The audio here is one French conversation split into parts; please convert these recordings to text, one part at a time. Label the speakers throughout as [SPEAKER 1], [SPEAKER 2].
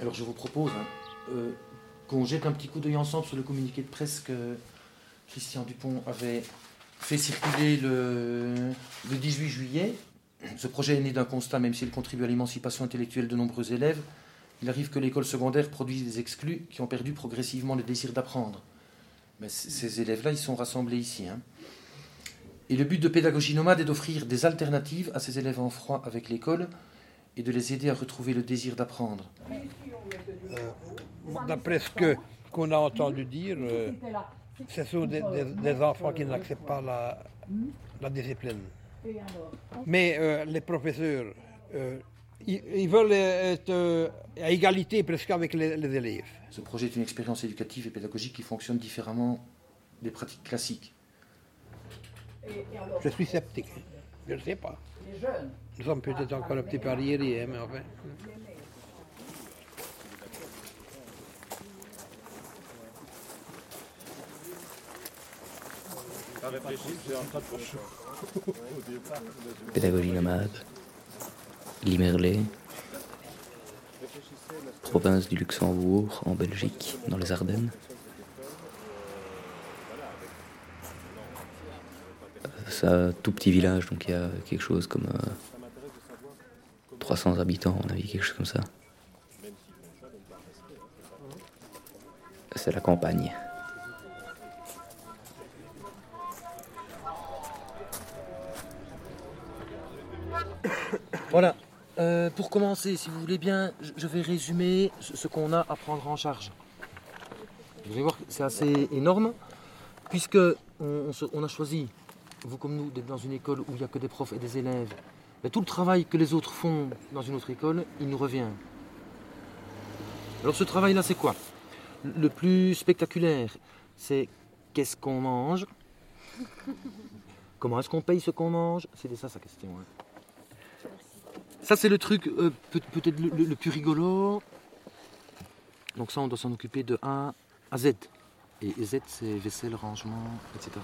[SPEAKER 1] Alors je vous propose hein, euh, qu'on jette un petit coup d'œil ensemble sur le communiqué de presse que Christian Dupont avait fait circuler le, le 18 juillet. Ce projet est né d'un constat, même s'il contribue à l'émancipation intellectuelle de nombreux élèves, il arrive que l'école secondaire produise des exclus qui ont perdu progressivement le désir d'apprendre. Mais ces élèves-là, ils sont rassemblés ici. hein. Et le but de Pédagogie Nomade est d'offrir des alternatives à ces élèves en froid avec l'école et de les aider à retrouver le désir d'apprendre.
[SPEAKER 2] D'après ce que- qu'on a entendu dire, euh, ce sont des, des- des enfants qui n'acceptent pas la, la discipline. Mais euh, les professeurs, euh, ils, ils veulent être euh, à égalité presque avec les, les élèves.
[SPEAKER 1] Ce projet est une expérience éducative et pédagogique qui fonctionne différemment des pratiques classiques.
[SPEAKER 2] Je suis sceptique. Je ne sais pas. Nous sommes peut-être encore un petit peu arriérés, hein, mais enfin.
[SPEAKER 3] Pédagogie nomade, Limerlé, province du Luxembourg, en Belgique, dans les Ardennes. Euh, C'est un tout petit village, donc il y a quelque chose comme euh, 300 habitants, on a vu quelque chose comme ça. C'est la campagne.
[SPEAKER 1] Voilà. Euh, pour commencer, si vous voulez bien, je- vais résumer ce qu'on a à prendre en charge. Vous allez voir que c'est assez énorme, puisque on, a choisi, vous comme nous, d'être dans une école où il n'y a que des profs et des élèves. Tout le travail que les autres font dans une autre école, il nous revient. Alors ce travail-là, c'est quoi? Le plus spectaculaire, c'est qu'est-ce qu'on mange? Comment est-ce qu'on paye ce qu'on mange? C'était ça sa question. hein. Ça, c'est le truc euh, peut- peut-être le, le- le plus rigolo. Donc ça, on doit s'en occuper de A à Z. Et Z, c'est vaisselle, rangement, etc.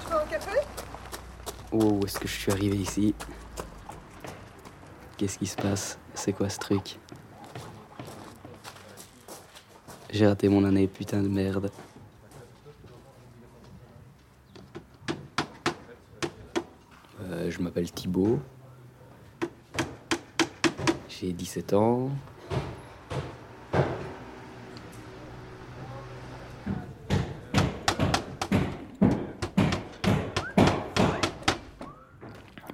[SPEAKER 4] Tu veux un café?
[SPEAKER 3] Oh, où est-ce que je suis arrivé ici? Qu'est-ce qui se passe? C'est quoi ce truc? J'ai raté mon année, putain de merde. Euh, je m'appelle Thibaut. J'ai 17 ans.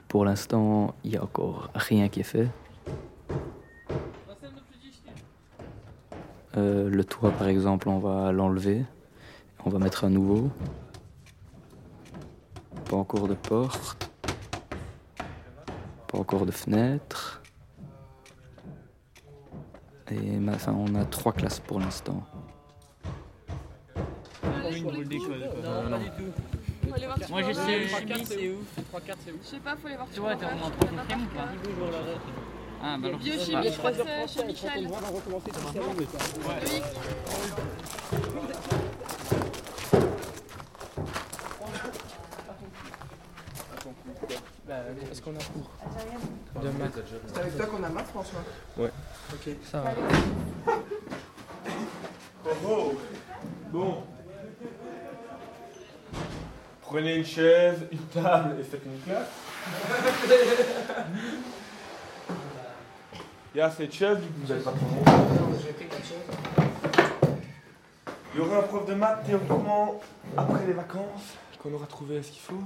[SPEAKER 3] Pour l'instant, il n'y a encore rien qui est fait. Euh, le toit, par exemple, on va l'enlever. On va mettre un nouveau. Pas encore de porte. Encore de fenêtre. Et ma- enfin, on a trois classes pour l'instant.
[SPEAKER 5] Moi j'ai sais chimie, c'est où
[SPEAKER 4] Je sais pas, faut aller voir
[SPEAKER 5] Tu vois, t'es en troisième ou pas Ah bah alors
[SPEAKER 4] Biochimie, je crois que c'est chez Michel. Oui.
[SPEAKER 5] Est-ce qu'on a cours de maths
[SPEAKER 6] C'est avec toi qu'on a maths, François
[SPEAKER 5] Ça va.
[SPEAKER 7] Oh, bon. Prenez une chaise, une table et faites une classe. Il y a cette chaise, du coup, vous n'allez pas
[SPEAKER 6] chaises.
[SPEAKER 7] Il y aura un prof de maths théoriquement après les vacances, qu'on aura trouvé ce qu'il faut.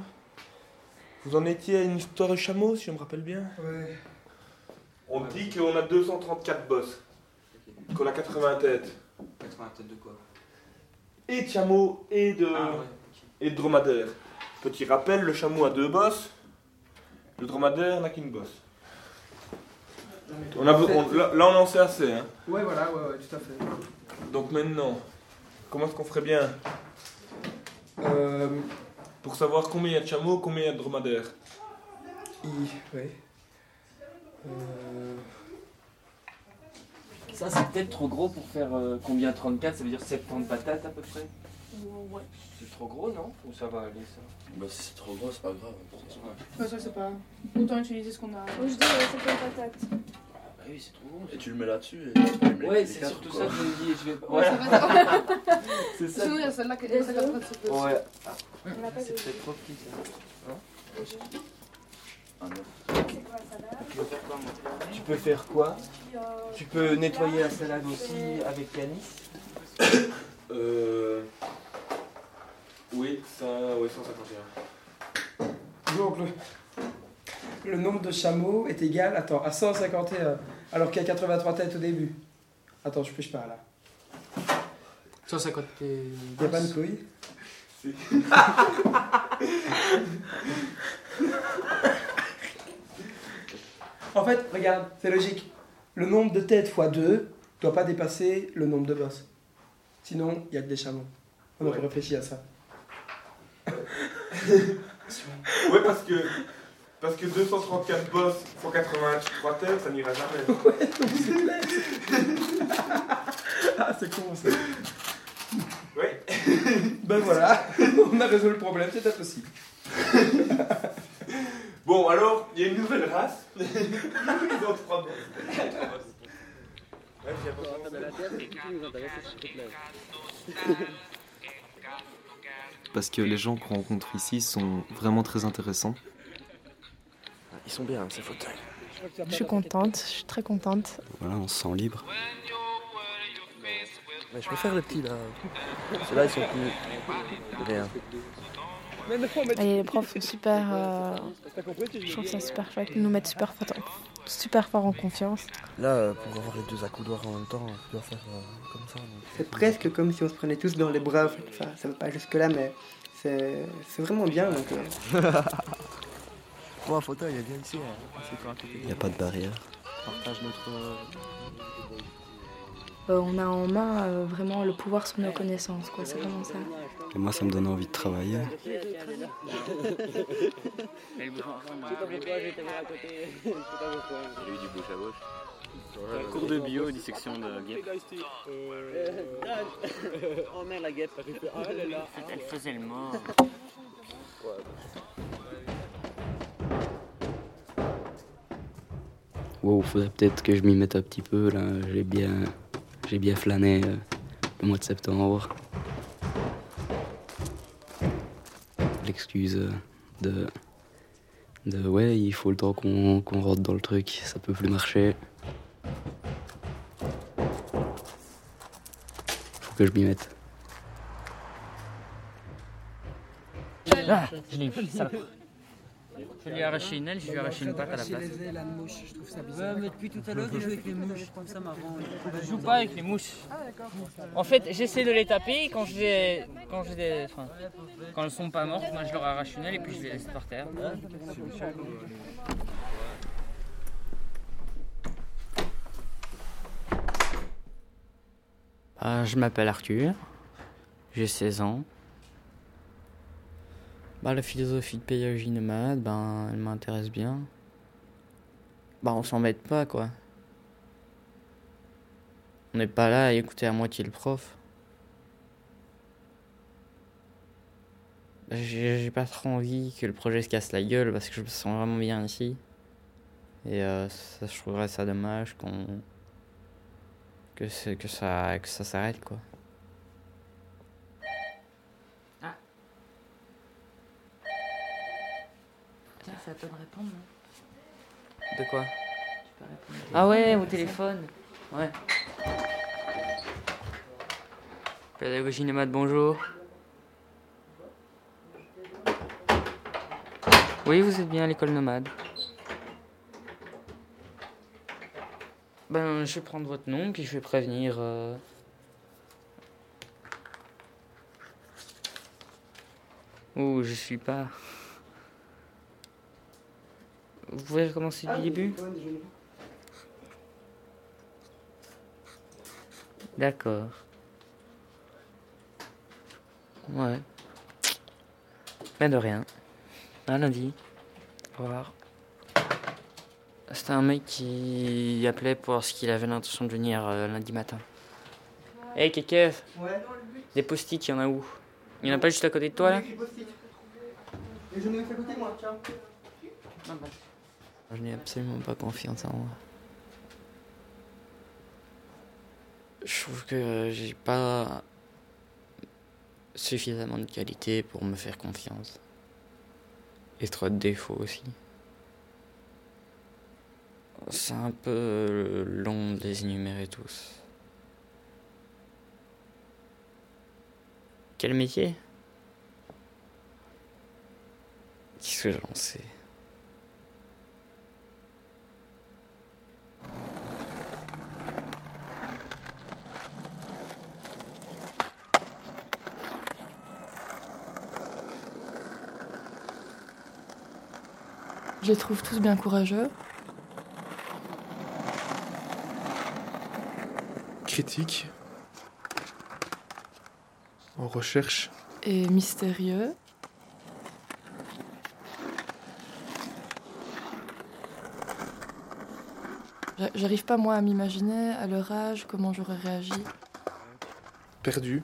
[SPEAKER 7] Vous en étiez à une histoire de chameau, si je me rappelle bien
[SPEAKER 6] Ouais.
[SPEAKER 7] On dit qu'on a 234 bosses. Qu'on a 80 têtes.
[SPEAKER 8] 80 têtes de quoi?
[SPEAKER 7] Et de chameaux et de,
[SPEAKER 8] Ah ouais.
[SPEAKER 7] et de dromadaires. Petit rappel, le chameau a deux bosses. Le dromadaire n'a qu'une bosse. On a, on- là, là, on en sait assez. Hein.
[SPEAKER 6] Ouais, voilà, ouais, ouais, tout à fait.
[SPEAKER 7] Donc maintenant, comment est-ce qu'on ferait bien?
[SPEAKER 6] Euh.
[SPEAKER 7] Pour savoir combien il y a de chameaux, combien il y a de dromadaires
[SPEAKER 6] I, ouais. Euh.
[SPEAKER 8] Ça, c'est peut-être trop gros pour faire euh, combien 34 Ça veut dire 70 patates à peu près?
[SPEAKER 4] Ouais.
[SPEAKER 9] C'est trop gros, non? Ou ça va aller, ça?
[SPEAKER 8] Bah, si c'est trop gros, c'est pas grave.
[SPEAKER 4] Ouais, ça c'est pas. Autant utiliser ce qu'on a.
[SPEAKER 10] Moi je dis, euh, c'est comme patate.
[SPEAKER 8] Bah oui, c'est trop gros. Et tu le mets là-dessus et tu peux le mettre
[SPEAKER 9] Ouais, c'est surtout
[SPEAKER 8] quoi.
[SPEAKER 9] ça que je me dis. Je vais...
[SPEAKER 4] Ouais, ça
[SPEAKER 9] c'est ça.
[SPEAKER 4] A celle-là qui est poser.
[SPEAKER 9] Ouais. C'est peut-être trop petit, ça.
[SPEAKER 8] Ah non.
[SPEAKER 10] C'est
[SPEAKER 9] Tu peux faire quoi, moi Tu peux faire quoi Tu peux nettoyer la salade aussi avec Yanis
[SPEAKER 7] Euh. Oui, ça. Oui, 151.
[SPEAKER 6] Donc le, le nombre de chameaux est égal attends, à 151, alors qu'il y a 83 têtes au début. Attends, je pêche pas là.
[SPEAKER 11] 150 et...
[SPEAKER 6] Il n'y a pas de couilles En fait, regarde, c'est logique. Le nombre de têtes fois 2 doit pas dépasser le nombre de bosses. Sinon, il y a que des chameaux. On a
[SPEAKER 7] Ouais.
[SPEAKER 6] réfléchi à ça.
[SPEAKER 7] Ouais, parce que. Parce que 234 boss, 183 têtes, ça n'ira jamais.
[SPEAKER 6] Ah, c'est con ça.
[SPEAKER 7] Ouais.
[SPEAKER 6] Ben voilà, on a résolu le problème, c'était possible.
[SPEAKER 7] Bon, alors, il y a une nouvelle race. Ils ont trois boss. Ouais, j'ai
[SPEAKER 12] parce que les gens qu'on rencontre ici sont vraiment très intéressants.
[SPEAKER 8] Ils sont bien, ces fauteuils.
[SPEAKER 13] Je suis contente, je suis très contente.
[SPEAKER 12] Voilà, on se sent libre.
[SPEAKER 8] Mais je préfère les petits là. Ceux-là, ils sont plus. Rien.
[SPEAKER 13] Et les profs sont super. euh, je trouve ça super chouette. Ils nous mettent super, fort- super fort en confiance.
[SPEAKER 8] Là, euh, pour avoir les deux accoudoirs en même temps, tu dois faire euh, comme ça.
[SPEAKER 14] C'est presque comme si on se prenait tous dans les bras. Enfin, ça va pas jusque-là, mais c'est c'est vraiment bien. Donc, euh,
[SPEAKER 8] Un fauteuil, il ici. hein.
[SPEAKER 12] N'y a pas de barrière.
[SPEAKER 8] On partage notre. euh,
[SPEAKER 13] Euh, on a en main euh, vraiment le pouvoir sur nos connaissances, quoi. C'est vraiment ça.
[SPEAKER 12] Et moi, ça me donne envie de travailler.
[SPEAKER 15] J'ai eu du bouche à gauche. Cours de bio, dissection de guêpe.
[SPEAKER 16] Oh merde, la guêpe. Elle faisait le mort.
[SPEAKER 17] Wow, faudrait peut-être que je m'y mette un petit peu là. J'ai bien, j'ai bien flâné euh, le mois de septembre. L'excuse euh, de, de ouais, il faut le temps qu'on qu'on rentre dans le truc, ça peut plus marcher. Faut que je m'y mette.
[SPEAKER 16] Ah, je l'ai salope. Je lui ai arraché une aile, je lui ai arraché une patte à la place.
[SPEAKER 5] Ouais, mais depuis tout à l'heure, il joue avec les mouches, je trouve ça marrant.
[SPEAKER 16] Je joue pas avec les mouches. En fait, j'essaie de les taper quand je les, quand je les, enfin, quand elles sont pas mortes, moi je leur arrache une aile et puis je les laisse par terre. Ah, je m'appelle Arthur, j'ai 16 ans. Bah, la philosophie de pédagogie nomade, ben, elle m'intéresse bien. Bah, on s'embête pas, quoi. On n'est pas là à écouter à moitié le prof. J'ai pas trop envie que le projet se casse la gueule parce que je me sens vraiment bien ici. Et euh, ça, je trouverais ça dommage qu'on. que ça, que ça s'arrête, quoi.
[SPEAKER 18] Tiens, c'est à toi de répondre. non
[SPEAKER 16] De quoi?
[SPEAKER 18] Tu peux répondre.
[SPEAKER 16] Ah ouais, au téléphone. Ouais. Pédagogie nomade, bonjour. Oui, vous êtes bien à l'école nomade. Ben, je vais prendre votre nom, puis je vais prévenir. euh, Ouh, je suis pas. Vous pouvez recommencer du début D'accord. Ouais. Mais de rien. À lundi. Au revoir. C'était un mec qui appelait pour voir ce qu'il avait l'intention de venir euh, lundi matin. Hey, Kékev
[SPEAKER 14] Ouais.
[SPEAKER 16] Des post-it, il y en a où? Il n'y en a pas juste à côté de toi là?
[SPEAKER 19] Et je me fais goûter moi, tiens.
[SPEAKER 16] Je n'ai absolument pas confiance en moi. Je trouve que j'ai pas suffisamment de qualité pour me faire confiance. Et trop défauts aussi. C'est un peu long de les énumérer tous. Quel métier? Qu'est-ce que j'en sais?
[SPEAKER 20] Je les trouve tous bien courageux.
[SPEAKER 21] Critique. En recherche.
[SPEAKER 20] Et mystérieux. J'a- J'arrive pas moi à m'imaginer à leur âge comment j'aurais réagi.
[SPEAKER 21] Perdu.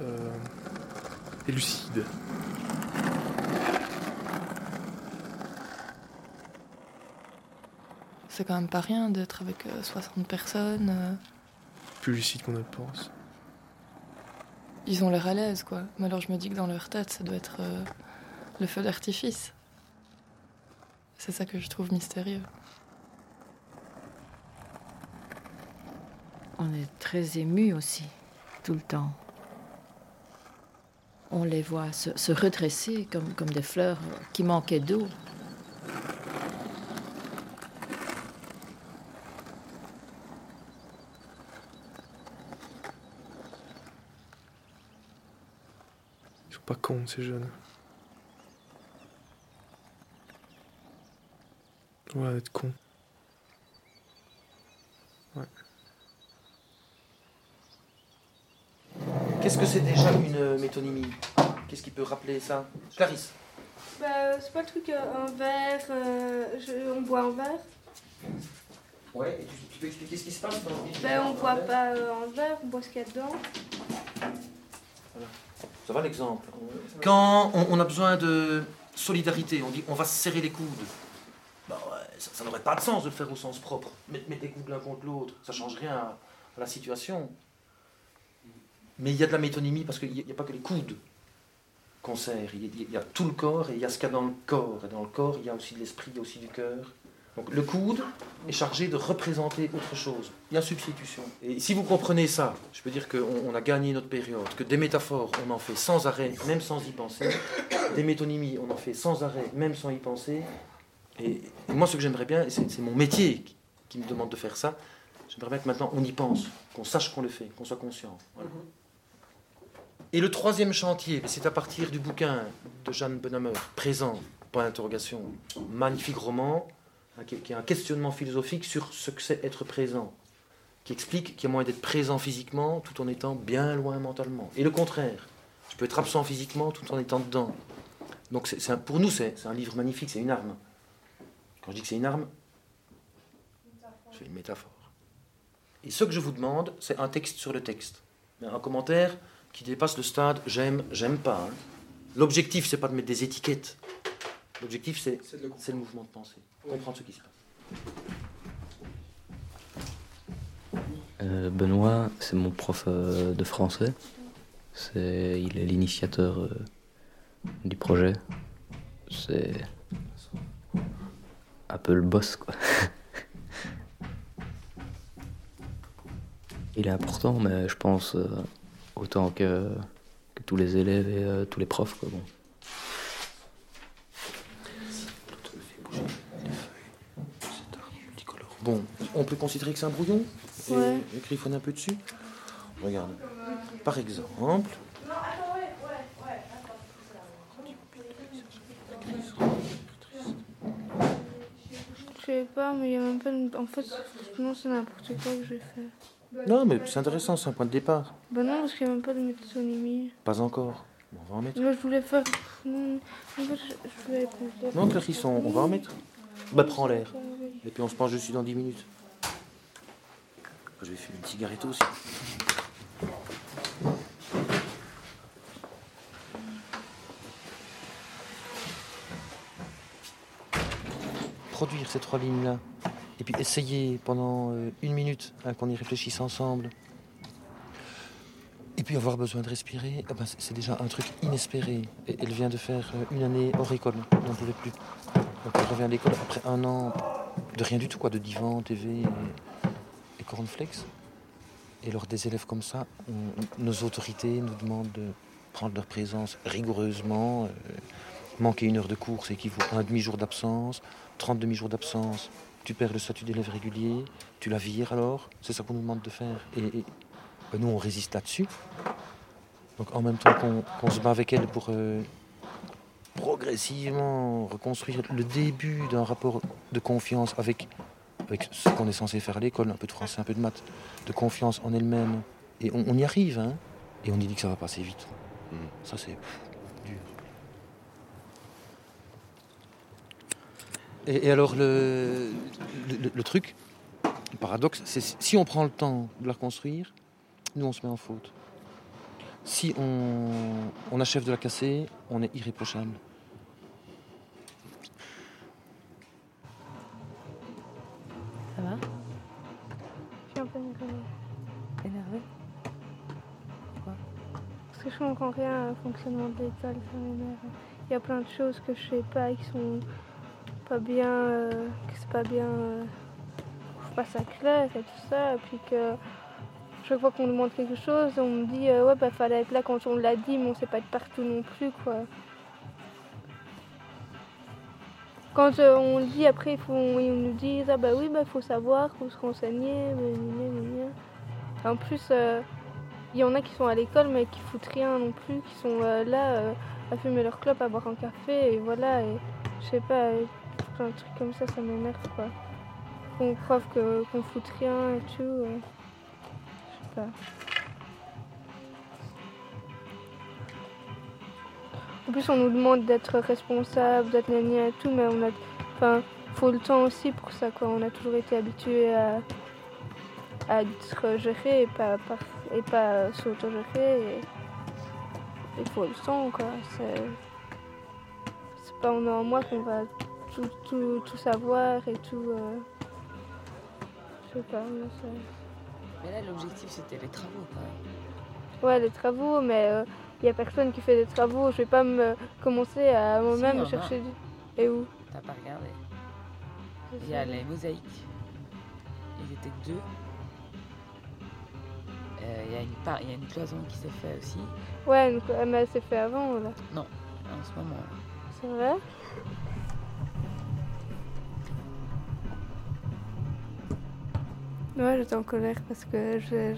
[SPEAKER 21] Euh, et lucide.
[SPEAKER 20] C'est quand même pas rien d'être avec euh, 60 personnes. euh,
[SPEAKER 21] Plus lucide qu'on ne le pense.
[SPEAKER 20] Ils ont l'air à l'aise, quoi. Mais alors je me dis que dans leur tête, ça doit être euh, le feu d'artifice. C'est ça que je trouve mystérieux.
[SPEAKER 18] On est très ému aussi, tout le temps. On les voit se, se redresser comme, comme des fleurs qui manquaient d'eau.
[SPEAKER 21] Pas cons, ces jeunes. Ouais, être con. Ouais.
[SPEAKER 1] Qu'est-ce que c'est déjà une métonymie? Qu'est-ce qui peut rappeler ça? Clarisse
[SPEAKER 22] Bah, c'est pas le truc, euh, un verre, euh, je- on boit un verre.
[SPEAKER 1] Ouais, et tu, tu peux expliquer ce qui se passe dans
[SPEAKER 22] Bah, on boit pas euh, un verre, on boit ce qu'il y a dedans.
[SPEAKER 1] Ça va l'exemple Quand on, on a besoin de solidarité, on dit on va se serrer les coudes. Bah ouais, ça, ça n'aurait pas de sens de le faire au sens propre. Mettre, mettre les coudes l'un contre l'autre, ça change rien à, à la situation. Mais il y a de la métonymie parce qu'il n'y a, pas que les coudes qu'on serre. Il y, a, il y a tout le corps et il y a ce qu'il y a dans le corps. Et dans le corps, il y a aussi de l'esprit, il y a aussi du cœur. Donc le coude est chargé de représenter autre chose. Il y a substitution. Et si vous comprenez ça, je peux dire qu'on on a gagné notre période, que des métaphores, on en fait sans arrêt, même sans y penser. Des métonymies, on en fait sans arrêt, même sans y penser. Et, moi, ce que j'aimerais bien, c'est mon métier qui, me demande de faire ça, j'aimerais bien que maintenant on y pense, qu'on sache qu'on le fait, qu'on soit conscient. Et le troisième chantier, c'est à partir du bouquin de Jeanne Benhammer, Présent, point d'interrogation, magnifique roman, hein, qui, est- qui est un questionnement philosophique sur ce que c'est être présent, qui explique qu'il y a moyen d'être présent physiquement tout en étant bien loin mentalement. Et le contraire, je peux être absent physiquement tout en étant dedans. Donc c'est, c'est un- pour nous, c'est, c'est un livre magnifique, c'est une arme. Quand je dis que c'est une arme, c'est une métaphore. Et ce que je vous demande, c'est un texte sur le texte. Un commentaire qui dépasse le stade j'aime, j'aime pas. hein. L'objectif, c'est pas de mettre des étiquettes. L'objectif, c'est, le mouvement de pensée. Comprendre ce qui se passe.
[SPEAKER 3] Euh, Benoît, c'est mon prof euh, de français. C'est, il est l'initiateur euh, du projet. C'est un peu le boss, quoi. il est important, mais je pense euh, autant que, que tous les élèves et euh, tous les profs, quoi. Bon.
[SPEAKER 1] Bon, on peut considérer que c'est un brouillon et
[SPEAKER 22] Ouais.
[SPEAKER 1] et griffonner un peu dessus. Regarde. Par exemple,
[SPEAKER 22] Je sais pas, mais il y a même pas. de- En fait, non, c'est n'importe quoi que j'ai fait.
[SPEAKER 1] non, mais c'est intéressant, c'est un point de départ.
[SPEAKER 22] Bah non, parce qu'il n'y a même pas de métonymie.
[SPEAKER 1] Pas encore. Bon, on va en mettre.
[SPEAKER 22] Moi, je voulais faire. Non, en fait, je, voulais.
[SPEAKER 1] Non, Clarisse, on, on va en mettre. Bah prends l'air. Et puis on se pense dessus dans 10 minutes. Je vais fumer une cigarette aussi. Produire ces trois lignes-là. Et puis essayer pendant euh, une minute hein, qu'on y réfléchisse ensemble. Et puis avoir besoin de respirer, ah ben, c'est déjà un truc inespéré. Elle vient de faire euh, une année horricole, on n'en pouvait plus. Donc elle revient à l'école après un an de rien du tout, quoi, de divan, TV et, et. Et lors des élèves comme ça, nos autorités nous demandent de prendre leur présence rigoureusement. euh, manquer une heure de cours, c'est équivaut à un demi-jour d'absence. 30 demi-jours d'absence, tu perds le statut d'élève régulier, tu la vires alors. C'est ça qu'on nous demande de faire. Et, ben, nous, on résiste là-dessus. Donc en même temps qu'on qu'on se bat avec elle pour euh, progressivement reconstruire le début d'un rapport de confiance avec, avec ce qu'on est censé faire à l'école, un peu de français, un peu de maths, de confiance en elle-même. Et on, on y arrive, hein. Et on y dit que ça va passer vite. Ça, c'est dur. Et, et alors, le, le, le truc, le paradoxe, c'est si on prend le temps de la reconstruire, nous, on se met en faute. Si on, on achève de la casser, on est irréprochable.
[SPEAKER 22] Va Je suis un peu énervée.
[SPEAKER 23] Énervé Pourquoi?
[SPEAKER 22] Parce que je comprends rien au fonctionnement de l'école, ça m'énerve. Il y a plein de choses que je sais pas, qui sont pas bien, euh, que c'est pas bien, euh, je et tout ça, et puis que chaque fois qu'on demande quelque chose, on me dit euh, ouais bah fallait être là quand on l'a dit, mais on sait pas être partout non plus quoi. Quand euh, on dit après, il ils nous disent ah bah oui bah faut savoir, faut se renseigner. En plus, euh, il y en a qui sont à l'école mais qui foutent rien non plus, qui sont euh, là euh, à fumer leur clope, à boire un café et voilà. Et je sais pas, de trucs comme ça, ça m'énerve quoi. Qu'on croit qu'on fout rien et tout. je sais pas. En plus, on nous demande d'être responsable, d'être gna et tout, mais on a. Enfin, faut le temps aussi pour ça, quoi. On a toujours été habitué à, à être géré et pas, pas, et pas s'autogérer. Il faut le temps, quoi. C'est pas en un mois qu'on va tout, tout, tout savoir et tout. euh, Je sais pas, mais c'est.
[SPEAKER 23] Mais là, l'objectif, c'était les travaux, même.
[SPEAKER 22] Ouais, les travaux, mais il n'y a personne qui fait des travaux. Je vais pas me commencer à moi-même chercher du. Et où
[SPEAKER 23] T'as pas regardé Il y a les mosaïques. Ils étaient deux. Euh, Il y, a une part- il y a une cloison qui s'est faite aussi.
[SPEAKER 22] Ouais, une mais elle s'est fait avant, là.
[SPEAKER 23] Non, en ce moment.
[SPEAKER 22] C'est vrai? Ouais, j'étais en colère parce que je-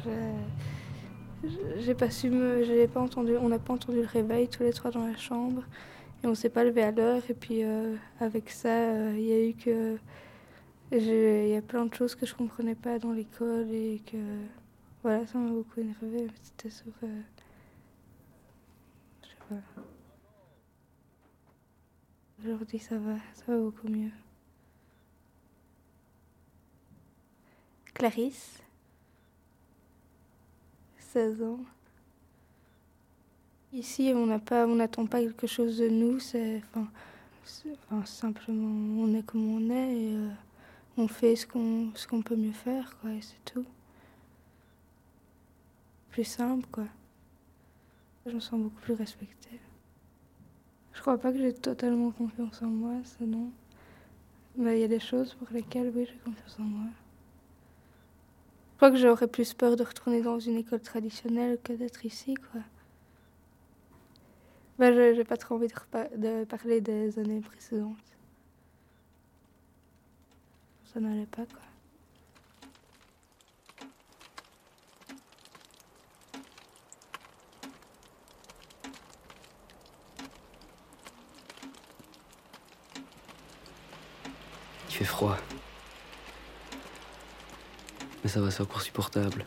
[SPEAKER 22] j'ai pas su me, j'ai pas entendu, on n'a pas entendu le réveil tous les trois dans la chambre et on s'est pas levé à l'heure et puis euh, avec ça, euh, il y a eu que, il y a plein de choses que je comprenais pas dans l'école et que, voilà, ça m'a beaucoup énervé. C'était sur, euh, je sais pas. Aujourd'hui, ça va, ça va beaucoup mieux. Clarisse, 16 ans. Ici, on n'attend pas quelque chose de nous. C'est, enfin, simplement, on est comme on est et euh, on fait ce qu'on, ce qu'on peut mieux faire, quoi, et c'est tout. Plus simple, quoi. Je me sens beaucoup plus respectée. Je crois pas que j'ai totalement confiance en moi, ça non. Mais il y a des choses pour lesquelles, oui, j'ai confiance en moi. Je crois que j'aurais plus peur de retourner dans une école traditionnelle que d'être ici, quoi. Ben, je j'ai pas trop envie de parler des années précédentes. Ça n'allait pas, quoi.
[SPEAKER 3] Il fait froid. Mais ça va, c'est encore supportable.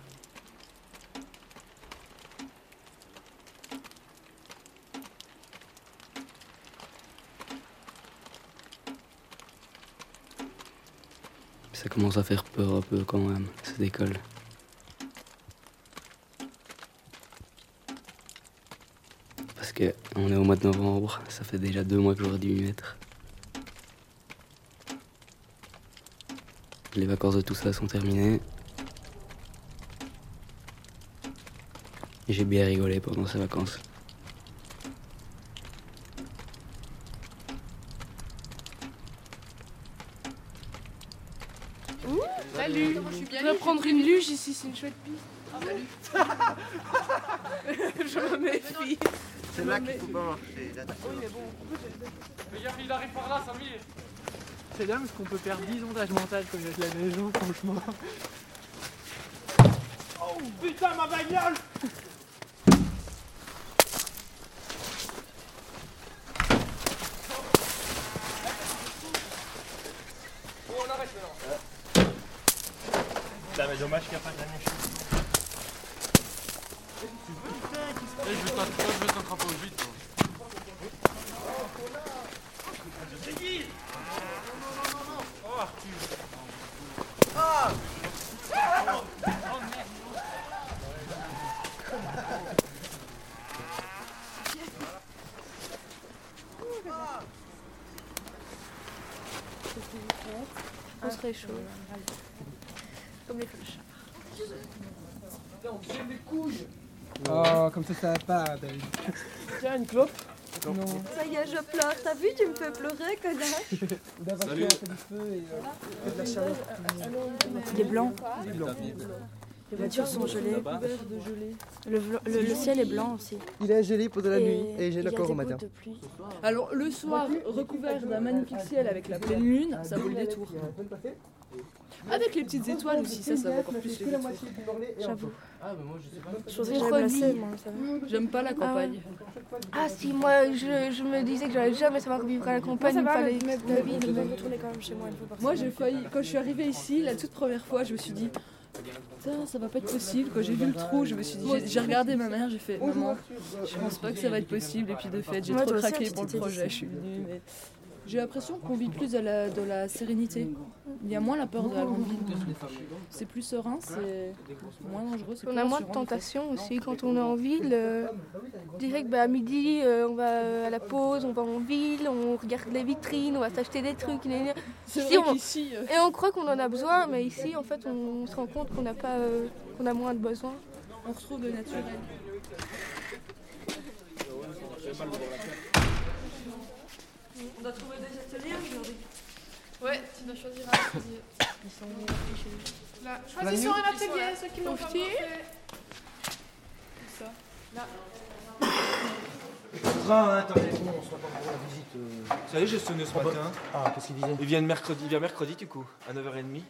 [SPEAKER 3] Ça commence à faire peur un peu quand même, cette école. Parce que on est au mois de novembre, ça fait déjà deux mois que j'aurais dû y mettre. Les vacances de tout ça sont terminées. J'ai bien rigolé pendant ces vacances.
[SPEAKER 24] Salut Je vais prendre une luge ici, c'est une chouette piste. Salut Je me méfie.
[SPEAKER 7] C'est là qu'il faut pas marcher. là.
[SPEAKER 24] Oui, mais bon.
[SPEAKER 25] Regarde, il arrive par là, Samir C'est dingue parce qu'on peut perdre 10 ondages mentales quand j'ai la maison, franchement.
[SPEAKER 21] Oh putain, ma bagnole
[SPEAKER 25] Bon, on arrête maintenant.
[SPEAKER 21] Putain, dommage qu'il n'y a pas de la neige.
[SPEAKER 25] Eh, toi, je au vite. toi.
[SPEAKER 21] C'est qui
[SPEAKER 25] Oh, Arthur.
[SPEAKER 21] Ah
[SPEAKER 22] On serait chaud. Comme les flèches.
[SPEAKER 25] Oh, comme ça, ça va pas, David.
[SPEAKER 6] Tiens, une clope
[SPEAKER 25] Non.
[SPEAKER 13] Ça y est, je pleure. T'as vu, tu me fais pleurer, connard.
[SPEAKER 25] Salut.
[SPEAKER 6] de la chaleur.
[SPEAKER 13] Il est blanc.
[SPEAKER 6] Il est blanc.
[SPEAKER 13] Les voitures sont gelées. Le, le- le ciel est blanc aussi.
[SPEAKER 19] Il est gelé pendant la
[SPEAKER 13] Et
[SPEAKER 19] nuit et
[SPEAKER 13] a
[SPEAKER 19] encore au matin.
[SPEAKER 13] gouttes de pluie.
[SPEAKER 24] Alors, le soir, recouvert d'un magnifique ciel avec la pleine lune, ça vaut le détour. Avec les petites étoiles aussi, ça, ça vaut encore plus le détour.
[SPEAKER 13] J'avoue.
[SPEAKER 25] Ah, mais moi, je sais pas.
[SPEAKER 13] Je pensais que va.
[SPEAKER 24] J'aime pas la campagne.
[SPEAKER 22] Ah si, moi je, je me disais que j'allais jamais savoir vivre à la campagne, il
[SPEAKER 13] Moi, ça va,
[SPEAKER 22] fallait la
[SPEAKER 13] je vais retourner quand même chez moi une fois par
[SPEAKER 24] Moi, j'ai failli, quand je suis arrivée ici, la toute première fois, je me suis dit, putain, ça va pas être possible. Quand j'ai vu le trou, je me suis dit, j'ai- regardé ma mère, j'ai fait, maman, je pense pas que ça va être possible. Et puis de fait, j'ai trop craqué pour le projet, je suis venue. Mais j'ai l'impression qu'on vit plus dans la, sérénité. Il y a moins la peur de la grande ville. C'est plus serein, c'est moins dangereux.
[SPEAKER 22] On a moins de tentations aussi quand on est en ville. euh, direct bah, à midi, euh, on va à la pause, on va en ville, on regarde les vitrines, on va s'acheter des trucs. Ici, on-
[SPEAKER 24] euh,
[SPEAKER 22] Et on croit qu'on en a besoin, mais ici en fait on se rend compte qu'on n'a pas, euh, qu'on a moins de besoin.
[SPEAKER 24] on retrouve le naturel.
[SPEAKER 13] On doit trouver des ateliers aujourd'hui.
[SPEAKER 24] Ouais, tu dois choisir un atelier. Là, choisissons un atelier, ceux qui encore fait. Ça. Là.
[SPEAKER 1] Train, hein, attendez, bon, on se pas pour la visite. euh.
[SPEAKER 21] Vous savez, j'ai sonné ce
[SPEAKER 1] Oh, bah-
[SPEAKER 21] matin.
[SPEAKER 1] Ah, qu'est-ce qu'il disait
[SPEAKER 21] Il vient, mercredi, il vient mercredi du coup, à 9h30.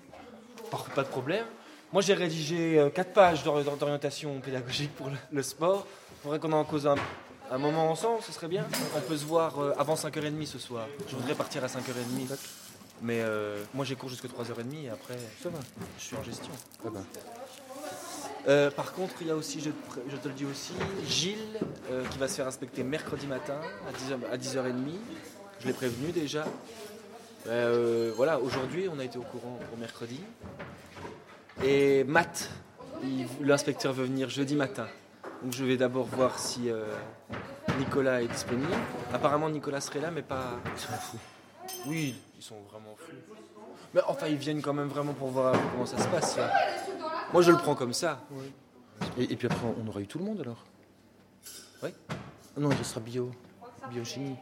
[SPEAKER 21] Par pas de problème. Moi j'ai rédigé 4 pages d'or- d'or- d'orientation pédagogique pour le, le sport. Il faudrait qu'on en cause un, un moment ensemble, ce serait bien. On peut se voir euh, avant 5h30 ce soir. Je voudrais partir à 5h30. Mais euh, moi j'ai cours jusqu'à 3h30 et après
[SPEAKER 1] Ça va.
[SPEAKER 21] je suis en gestion. Euh, par contre, il y a aussi, je, te pré- je te le dis aussi, Gilles euh, qui va se faire inspecter mercredi matin à 10h, à 10h30. Je l'ai prévenu déjà. Voilà, aujourd'hui, on a été au courant pour mercredi. Et Matt, l'inspecteur veut venir jeudi matin. Donc je vais d'abord voir si euh, Nicolas est disponible. Apparemment, Nicolas serait là, mais pas. Ils sont fous. Oui, ils sont vraiment fous. Mais enfin, ils viennent quand même vraiment pour voir comment ça se passe là. Moi, je le prends comme ça.
[SPEAKER 1] Et, et puis après, on aura eu tout le monde alors?
[SPEAKER 21] Oui.
[SPEAKER 1] Non, il sera bio. Biochimie.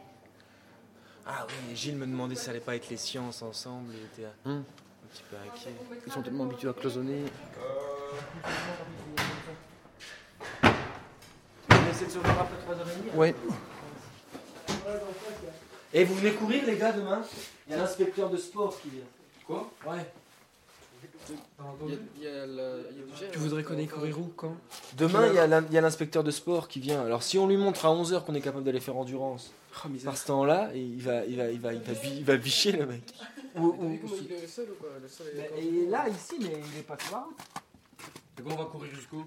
[SPEAKER 21] Ah oui, Gilles me demandait si ça allait pas être les sciences ensemble. Il était un,
[SPEAKER 1] Hum.
[SPEAKER 21] un petit peu inquiet.
[SPEAKER 1] Ils sont tellement habitués à cloisonner.
[SPEAKER 21] On essaie de se voir après 3h30
[SPEAKER 1] Ouais.
[SPEAKER 21] Et vous venez courir les gars demain? Il y a l'inspecteur de sport qui vient.
[SPEAKER 25] Quoi?
[SPEAKER 21] Ouais.
[SPEAKER 6] Tu voudrais qu'on aille courir où Quand?
[SPEAKER 21] Demain, il y a l'inspecteur de sport qui vient. Alors si on lui montre à 11h qu'on est capable d'aller faire endurance,
[SPEAKER 6] Oh,
[SPEAKER 21] par ce temps-là, il va, il va, il va, il va, bi- il va bicher le mec. Ou- ou-
[SPEAKER 25] Il est seul ou quoi Le seul est
[SPEAKER 21] il est là, ici, mais il est pas sur la route.
[SPEAKER 25] Et on va courir jusqu'où?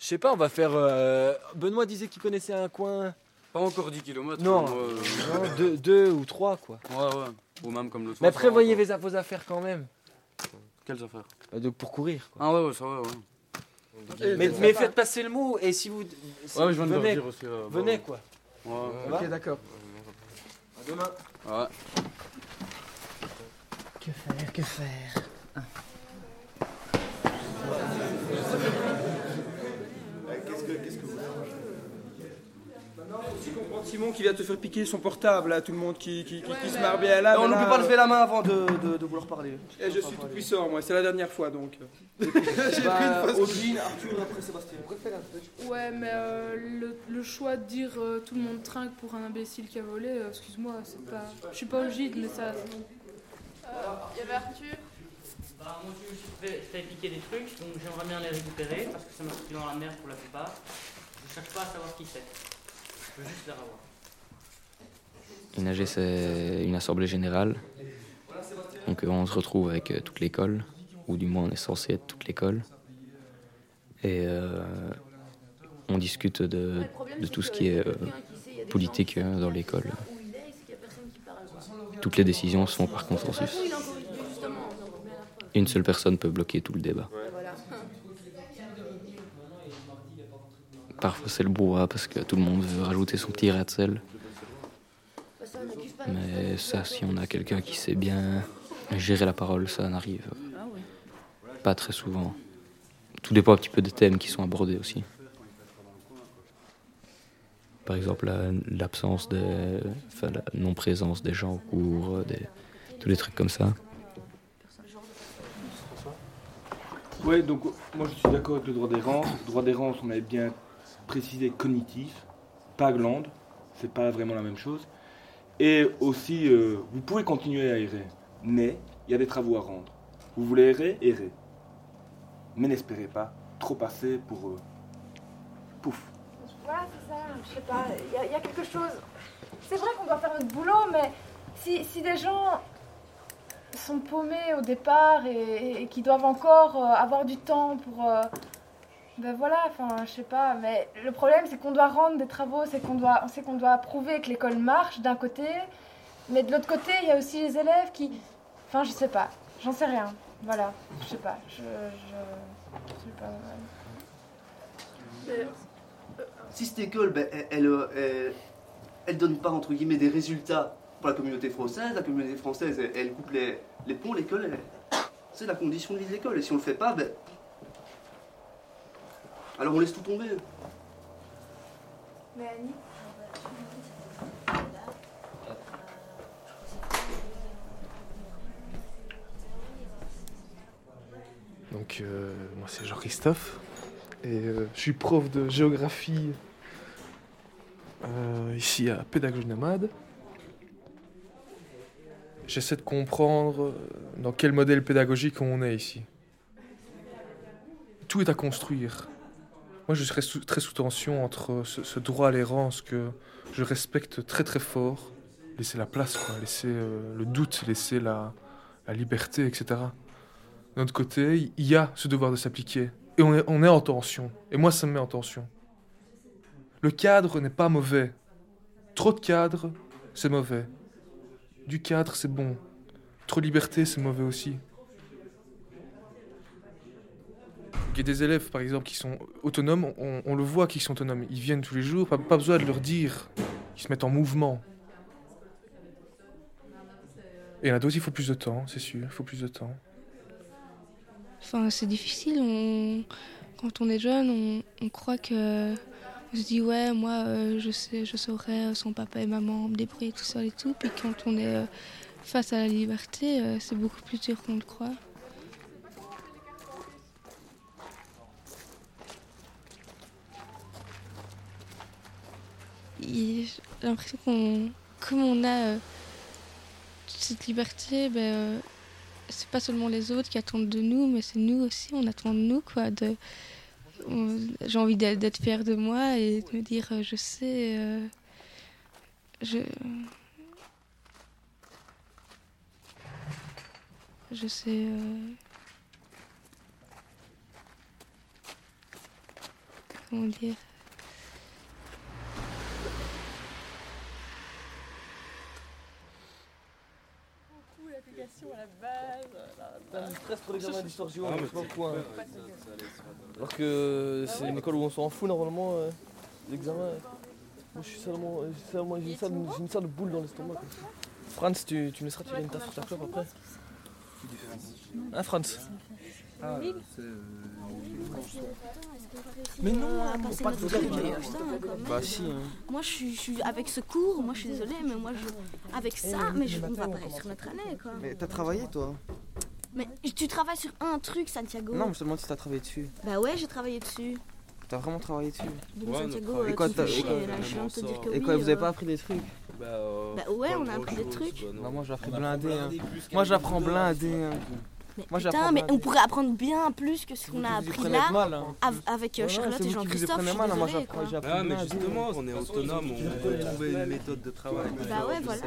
[SPEAKER 21] Je sais pas, on va faire. euh, Benoît disait qu'il connaissait un coin.
[SPEAKER 26] Pas encore 10 km.
[SPEAKER 21] Non,
[SPEAKER 26] euh,
[SPEAKER 21] non, deux, deux ou trois quoi.
[SPEAKER 26] Ouais, ouais. Ou même comme l'autre
[SPEAKER 21] Mais prévoyez vos vos affaires quand même.
[SPEAKER 26] Quelles affaires?
[SPEAKER 21] Euh, Donc pour courir. Quoi.
[SPEAKER 26] Ah ouais, ouais, ça va, ouais.
[SPEAKER 21] Mais, mais faites passer le mot et si vous. si
[SPEAKER 26] Ouais, je viens de leur
[SPEAKER 21] venez,
[SPEAKER 26] dire aussi. euh, bah,
[SPEAKER 21] venez
[SPEAKER 26] ouais.
[SPEAKER 21] quoi.
[SPEAKER 26] Ouais.
[SPEAKER 21] Ça va
[SPEAKER 6] Ok, d'accord.
[SPEAKER 21] À demain.
[SPEAKER 26] Ouais.
[SPEAKER 19] Que faire, que faire?
[SPEAKER 6] Tu comprends Simon qui vient te faire piquer son portable, là, tout le monde qui, qui, qui- qui se marre bien là.
[SPEAKER 7] On n'oublie pas de lever la main avant de, de- de vouloir parler.
[SPEAKER 6] Et je suis tout puissant, moi, c'est la dernière fois donc. J'ai
[SPEAKER 7] Bah,
[SPEAKER 6] pris une fausse-
[SPEAKER 7] Odile, Arthur, après Sébastien.
[SPEAKER 24] Ouais, mais euh, le, le choix de dire euh, tout le monde trinque pour un imbécile qui a volé, euh, excuse-moi, c'est pas. Je suis pas gîte, mais ça.
[SPEAKER 13] Il y avait Arthur.
[SPEAKER 23] Bah, moi aussi, je fais piquer des trucs, donc j'aimerais bien les récupérer parce que ça m'a foutu dans la merde pour la plupart. Je cherche pas à savoir qui c'est. Je veux juste les revoir.
[SPEAKER 3] INAG, c'est une assemblée générale. Donc euh, on se retrouve avec euh, toute l'école, ou du moins on est censé être toute l'école. Et euh, on discute de, tout ce qui est politique dans l'école. Toutes les décisions se font par consensus. Une seule personne peut bloquer tout le débat. Parfois c'est le brouhaha parce que tout le monde veut rajouter son petit rat de sel. Mais ça, si on a quelqu'un qui sait bien gérer la parole, ça n'arrive pas très souvent. Tout dépend un petit peu des thèmes qui sont abordés aussi. Par exemple, la- l'absence des. Enfin, la non-présence des gens au cours, euh, tous les trucs comme ça.
[SPEAKER 7] Ouais, donc moi je suis d'accord avec le droit d'errance. Le droit d'errance, on avait bien précisé cognitif, pas glande, c'est pas vraiment la même chose. Et aussi, euh, vous pouvez continuer à errer, mais il y a des travaux à rendre. Vous voulez errer, errez. Mais n'espérez pas trop passer pour. euh, pouf.
[SPEAKER 27] Voilà, c'est ça, je sais pas, il y, a- quelque chose. C'est vrai qu'on doit faire notre boulot, mais si, si des gens sont paumés au départ et, et qui doivent encore euh, avoir du temps pour. euh, ben voilà, enfin, je sais pas, mais le problème c'est qu'on doit rendre des travaux, c'est qu'on doit, on sait qu'on doit prouver que l'école marche d'un côté, mais de l'autre côté, il y a aussi les élèves qui. Enfin, je sais pas, j'en sais rien, voilà, je sais pas, je. je, sais pas.
[SPEAKER 19] Si cette école, ben, elle, euh, elle- donne pas entre guillemets des résultats pour la communauté française, la communauté française, elle, coupe les, les ponts, l'école, c'est la condition de vie de l'école. Et si on le fait pas, ben, alors on laisse tout tomber.
[SPEAKER 27] Mais Annie
[SPEAKER 28] Donc, euh, moi, c'est Jean-Christophe. Et euh, je suis prof de géographie euh, ici à Pédagogie Nomade. J'essaie de comprendre dans quel modèle pédagogique on est ici. Tout est à construire. Moi, je serais très sous tension entre ce, droit à l'errance que je respecte très très fort, laisser la place, quoi, laisser euh, le doute, laisser la, la liberté, etc. D'un autre côté, il y a ce devoir de s'appliquer. Et on est, on est en tension. Et moi, ça me met en tension. Le cadre n'est pas mauvais. Trop de cadre, c'est mauvais. Du cadre, c'est bon. Trop de liberté, c'est mauvais aussi. Il y a des élèves, par exemple, qui sont autonomes. On, le voit qu'ils sont autonomes. Ils viennent tous les jours. Pas, besoin de leur dire. Ils se mettent en mouvement. Et il y en il faut plus de temps, c'est sûr. Il faut plus de temps.
[SPEAKER 22] Enfin, c'est difficile. Quand on est jeune, on, croit que. On se dit, ouais, moi, euh, je, sais, je saurais euh, son papa et maman me débrouiller tout seul et tout. Puis quand on est euh, face à la liberté, euh, c'est beaucoup plus dur qu'on le croit. J'ai l'impression qu'on. Comme on a euh, cette liberté, ben. euh, c'est pas seulement les autres qui attendent de nous, mais c'est nous aussi, on attend de nous, quoi. J'ai envie d'être, fière de moi et de me dire, euh, je sais, je, je sais. comment dire
[SPEAKER 13] à la base.
[SPEAKER 9] Stresse pour l'examen d'histoire géo,
[SPEAKER 7] Ah,
[SPEAKER 9] je
[SPEAKER 7] mais
[SPEAKER 9] sais pas
[SPEAKER 7] c'est-
[SPEAKER 9] pourquoi. Alors que c'est une école où on s'en fout normalement, euh, l'examen. euh, Moi je suis seulement. euh, seulement- J'ai une, sale- j'ai une sale boule dans l'estomac. Franz, tu, tu me laisseras tirer une tasse sur ta clope après Hein, Franz
[SPEAKER 29] Ah,
[SPEAKER 9] Mais non,
[SPEAKER 29] on passer
[SPEAKER 9] pas
[SPEAKER 29] notre truc, putain, quand même.
[SPEAKER 9] Bah si, hein.
[SPEAKER 29] Moi, je suis, je suis avec ce cours, moi, je suis désolée, mais moi, je, avec ça, mais je, on va pas réussir notre année, quoi.
[SPEAKER 9] Mais t'as travaillé toi?
[SPEAKER 29] Mais tu travailles sur un truc, Santiago.
[SPEAKER 9] Non, mais je te demande si t'as travaillé dessus.
[SPEAKER 29] Bah ouais, j'ai travaillé dessus.
[SPEAKER 9] T'as vraiment travaillé dessus?
[SPEAKER 29] Donc, Santiago,
[SPEAKER 9] Et
[SPEAKER 29] euh,
[SPEAKER 9] quoi,
[SPEAKER 29] tu me
[SPEAKER 9] t'as-
[SPEAKER 29] fais
[SPEAKER 9] et quoi-
[SPEAKER 29] chier, là, je viens de te dire que
[SPEAKER 9] Et
[SPEAKER 29] oui,
[SPEAKER 9] quoi, vous avez
[SPEAKER 29] euh.
[SPEAKER 9] pas appris des trucs?
[SPEAKER 29] Bah ouais, on a appris des trucs.
[SPEAKER 9] Bah moi j'ai appris blindé. Hein. Moi j'apprends blindé. Hein.
[SPEAKER 29] Mais
[SPEAKER 9] Moi
[SPEAKER 29] putain, mais on pourrait apprendre bien plus que ce qu'on a appris là
[SPEAKER 9] mal, hein.
[SPEAKER 29] av- avec euh,
[SPEAKER 9] Ouais,
[SPEAKER 29] Charlotte et Jean-Christophe. je suis
[SPEAKER 9] mal, hein, moi,
[SPEAKER 26] Ah, mais justement, on est autonome, on peut trouver une méthode de travail.
[SPEAKER 29] Bah ouais, voilà,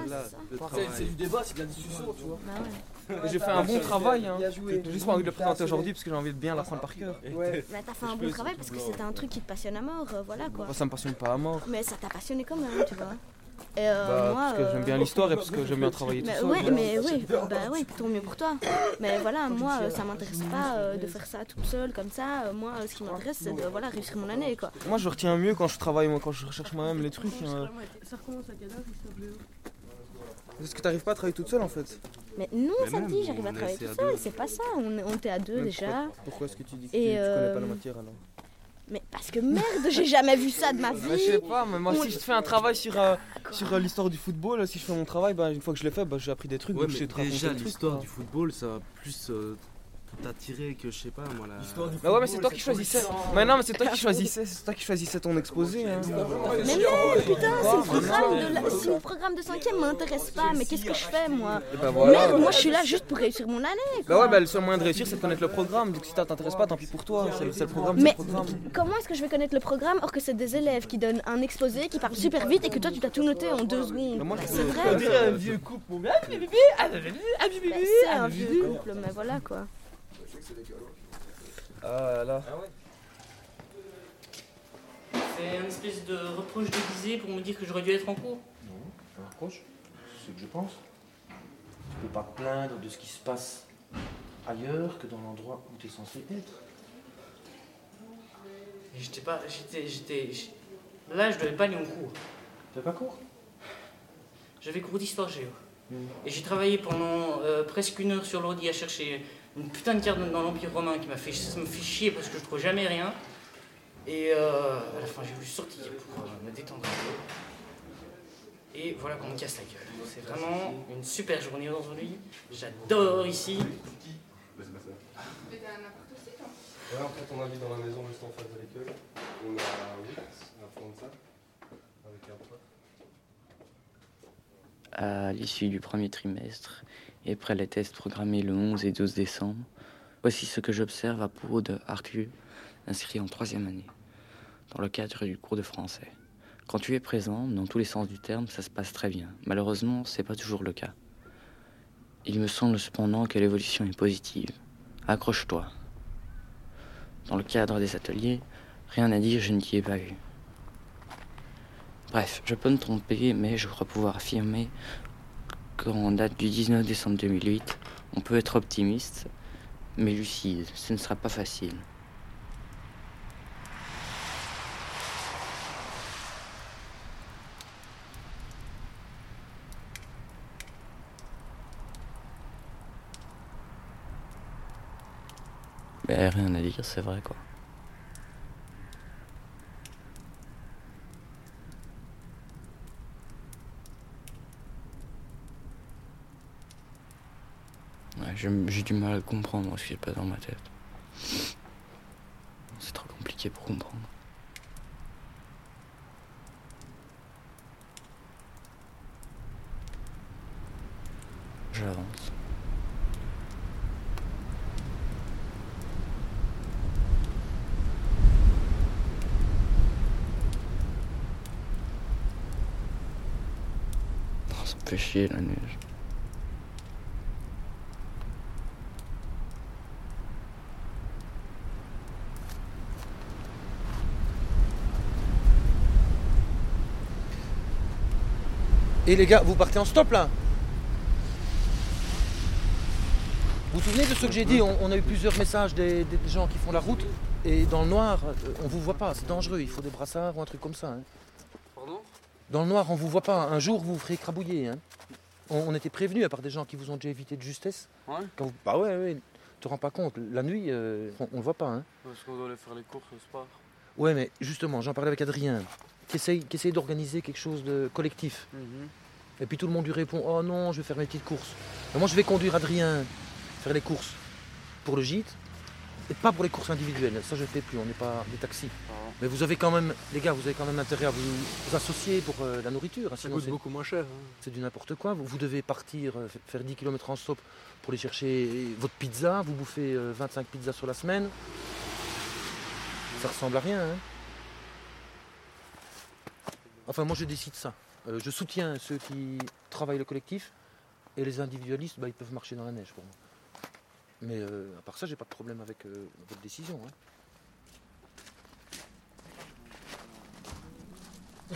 [SPEAKER 29] c'est ça.
[SPEAKER 9] du
[SPEAKER 30] débat, c'est de la discussion, tu vois.
[SPEAKER 29] Bah
[SPEAKER 9] J'ai fait un bon travail. Hein. J'ai juste pas envie de le présenter aujourd'hui parce que j'ai envie de bien l'apprendre par cœur.
[SPEAKER 29] Mais t'as fait un bon travail parce que c'était un truc qui te passionne à mort, euh, voilà quoi.
[SPEAKER 9] Moi ça me passionne pas à mort.
[SPEAKER 29] Mais ça t'a passionné quand même, tu vois. Et euh,
[SPEAKER 9] Bah,
[SPEAKER 29] moi,
[SPEAKER 9] parce que j'aime bien
[SPEAKER 29] euh,
[SPEAKER 9] l'histoire et parce que j'aime bien travailler tout
[SPEAKER 29] mais
[SPEAKER 9] seul.
[SPEAKER 29] ouais,
[SPEAKER 9] voilà.
[SPEAKER 29] mais oui, bah oui, tant mieux pour toi. Mais voilà, moi, euh, ça m'intéresse pas euh, de faire ça toute seule comme ça. Euh, Moi, euh, ce qui m'intéresse, c'est de voilà, réussir mon année, quoi.
[SPEAKER 9] Moi je retiens mieux quand je travaille, moi, quand je recherche moi-même les trucs.
[SPEAKER 31] Ça recommence à
[SPEAKER 9] Parce que t'arrives pas à travailler toute seule en fait.
[SPEAKER 29] Mais non,
[SPEAKER 9] Mais
[SPEAKER 29] samedi,
[SPEAKER 9] même,
[SPEAKER 29] j'arrive à travailler
[SPEAKER 9] essaie
[SPEAKER 29] tout
[SPEAKER 9] à
[SPEAKER 29] seul,
[SPEAKER 9] deux.
[SPEAKER 29] c'est pas ça. On, on était à deux
[SPEAKER 9] Mais
[SPEAKER 29] déjà.
[SPEAKER 9] pourquoi- Pourquoi est-ce que tu dis que
[SPEAKER 29] Et,
[SPEAKER 9] tu, tu connais pas la
[SPEAKER 29] euh,
[SPEAKER 9] matière alors?
[SPEAKER 29] Mais parce que merde, j'ai jamais vu ça de ma vie.
[SPEAKER 9] Bah, je sais pas, mais moi si je fais un travail sur, euh, sur euh, l'histoire du football, si je fais mon travail, bah, une fois que je l'ai fait, bah, j'ai appris des trucs.
[SPEAKER 26] Ouais,
[SPEAKER 9] donc
[SPEAKER 26] mais
[SPEAKER 9] je sais te raconter
[SPEAKER 26] déjà, l'histoire du football, ça va plus euh, t'attirer que je sais pas moi. La...
[SPEAKER 9] Bah ouais mais c'est toi qui choisissais. Mais non mais c'est toi qui choisissais, c'est toi qui choisissais ton exposé. Hein.
[SPEAKER 29] Mais non, putain, si le programme de, la- si le programme de cinquième m'intéresse pas, mais qu'est-ce que je fais moi
[SPEAKER 9] bah voilà.
[SPEAKER 29] Merde, moi je suis là juste pour réussir mon année.
[SPEAKER 9] Bah ouais bah le seul moyen de réussir c'est de connaître le programme. Donc si ça t'intéresse pas, tant pis pour toi. C'est le, c'est le programme, c'est
[SPEAKER 29] Mais
[SPEAKER 9] le programme.
[SPEAKER 29] comment est-ce que je vais connaître le programme or que c'est des élèves qui donnent un exposé, qui parlent super vite et que toi tu t'as tout noté en deux secondes? Bah, C'est vrai.
[SPEAKER 9] Un vieux couple.
[SPEAKER 29] Bah, C'est
[SPEAKER 9] ah,
[SPEAKER 29] un vieux couple, mais voilà quoi.
[SPEAKER 9] Ah là.
[SPEAKER 23] C'est un espèce de reproche déguisé pour me dire que j'aurais dû être en cours.
[SPEAKER 1] Non, un reproche, c'est ce que je pense. Tu peux pas te plaindre de ce qui se passe ailleurs que dans l'endroit où tu es censé être.
[SPEAKER 23] J'étais pas. J'étais. J'étais. Là, je devais pas aller en cours.
[SPEAKER 1] T'avais pas cours?
[SPEAKER 23] J'avais cours d'histoire géo. Et j'ai travaillé pendant euh, presque une heure sur l'ordi à chercher une putain de carte dans l'Empire romain qui m'a fait, ça me fait chier parce que je trouve jamais rien. Et euh, à la fin, j'ai voulu sortir pour euh, me détendre un peu. Et voilà qu'on me casse la gueule. C'est vraiment une super journée aujourd'hui. J'adore ici.
[SPEAKER 32] Ouais, en fait, on habite dans la maison juste en face de l'école. On a 8 à fond de ça, avec un
[SPEAKER 16] à l'issue du premier trimestre et après les tests programmés le 11 et 12 décembre, voici ce que j'observe à propos de Arthur, inscrit en troisième année, dans le cadre du cours de français. Quand tu es présent, dans tous les sens du terme, ça se passe très bien. Malheureusement, c'est pas toujours le cas. Il me semble cependant que l'évolution est positive. Accroche-toi. Dans le cadre des ateliers, rien à dire, je ne t'y ai pas vu. Bref, je peux me tromper, mais je crois pouvoir affirmer qu'en date du 19 décembre 2008, on peut être optimiste, mais lucide. Ce ne sera pas facile. Ben, rien à dire, c'est vrai quoi. J'ai du mal à comprendre ce qui se passe dans ma tête. C'est trop compliqué pour comprendre. J'avance. Oh, ça me fait chier la neige.
[SPEAKER 1] Et les gars, vous partez en stop là Vous vous souvenez de ce que j'ai dit on, on a eu plusieurs messages des, des gens qui font la route et dans le noir, euh, on vous voit pas, c'est dangereux, il faut des brassards ou un truc comme ça. hein.
[SPEAKER 32] Pardon?
[SPEAKER 1] Dans le noir, on vous voit pas, un jour vous vous ferez écrabouiller. hein. On, on était prévenus, à part des gens qui vous ont déjà évité de justesse.
[SPEAKER 9] Ouais.
[SPEAKER 1] Quand vous- Bah ouais, ouais. Tu te rends pas compte. La nuit, euh, on, on le voit pas. Hein.
[SPEAKER 9] Parce qu'on doit aller faire les courses au sport.
[SPEAKER 1] Ouais, mais justement, j'en parlais avec Adrien, qui essaye, qui essaye d'organiser quelque chose de collectif. Et puis tout le monde lui répond Oh non, je vais faire mes petites courses. Mais moi, je vais conduire Adrien faire les courses pour le gîte et pas pour les courses individuelles. Ça, je ne fais plus, on n'est pas des taxis. Mais vous avez quand même, les gars, vous avez quand même intérêt à vous, vous associer pour euh, la nourriture. hein,
[SPEAKER 9] Ça
[SPEAKER 1] sinon
[SPEAKER 9] coûte
[SPEAKER 1] c'est-
[SPEAKER 9] beaucoup moins cher. hein.
[SPEAKER 1] C'est du n'importe quoi. Vous, vous devez partir, euh, faire 10 km en stop pour aller chercher votre pizza. Vous bouffez euh, 25 pizzas sur la semaine. Ça ressemble à rien. hein. Enfin, moi, je décide ça. Euh, je soutiens ceux qui travaillent le collectif et les individualistes, bah, ils peuvent marcher dans la neige pour moi. Mais euh, à part ça, j'ai pas de problème avec euh, votre décision. hein.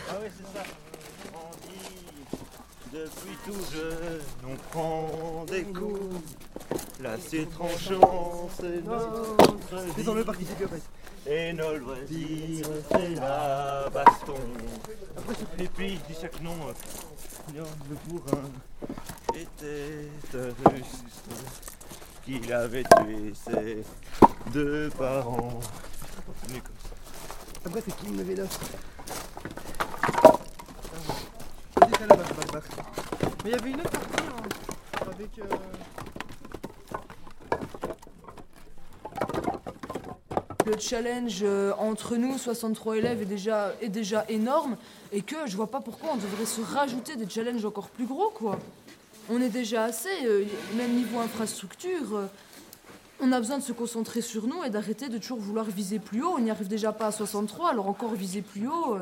[SPEAKER 33] Ah oui, c'est ça. On dit, depuis tout jeune, on prend des coups. Là, c'est tranchant, c'est notre
[SPEAKER 19] en fait.
[SPEAKER 33] Et nos loisirs, c'est la baston. Et puis, je dis chaque nom, le bourrin était un russe qu'il avait tué ses deux parents. Comme ça.
[SPEAKER 19] Après, c'est qui le vélo? Vas-y, barre, barre, barre.
[SPEAKER 25] Mais il y avait une autre partie hein, avec. euh,
[SPEAKER 24] Le challenge euh, entre nous, 63 élèves, est déjà, est déjà énorme et que je vois pas pourquoi on devrait se rajouter des challenges encore plus gros, quoi. On est déjà assez, euh, même niveau infrastructure, euh, on a besoin de se concentrer sur nous et d'arrêter de toujours vouloir viser plus haut. On n'y arrive déjà pas à 63, alors encore viser plus haut.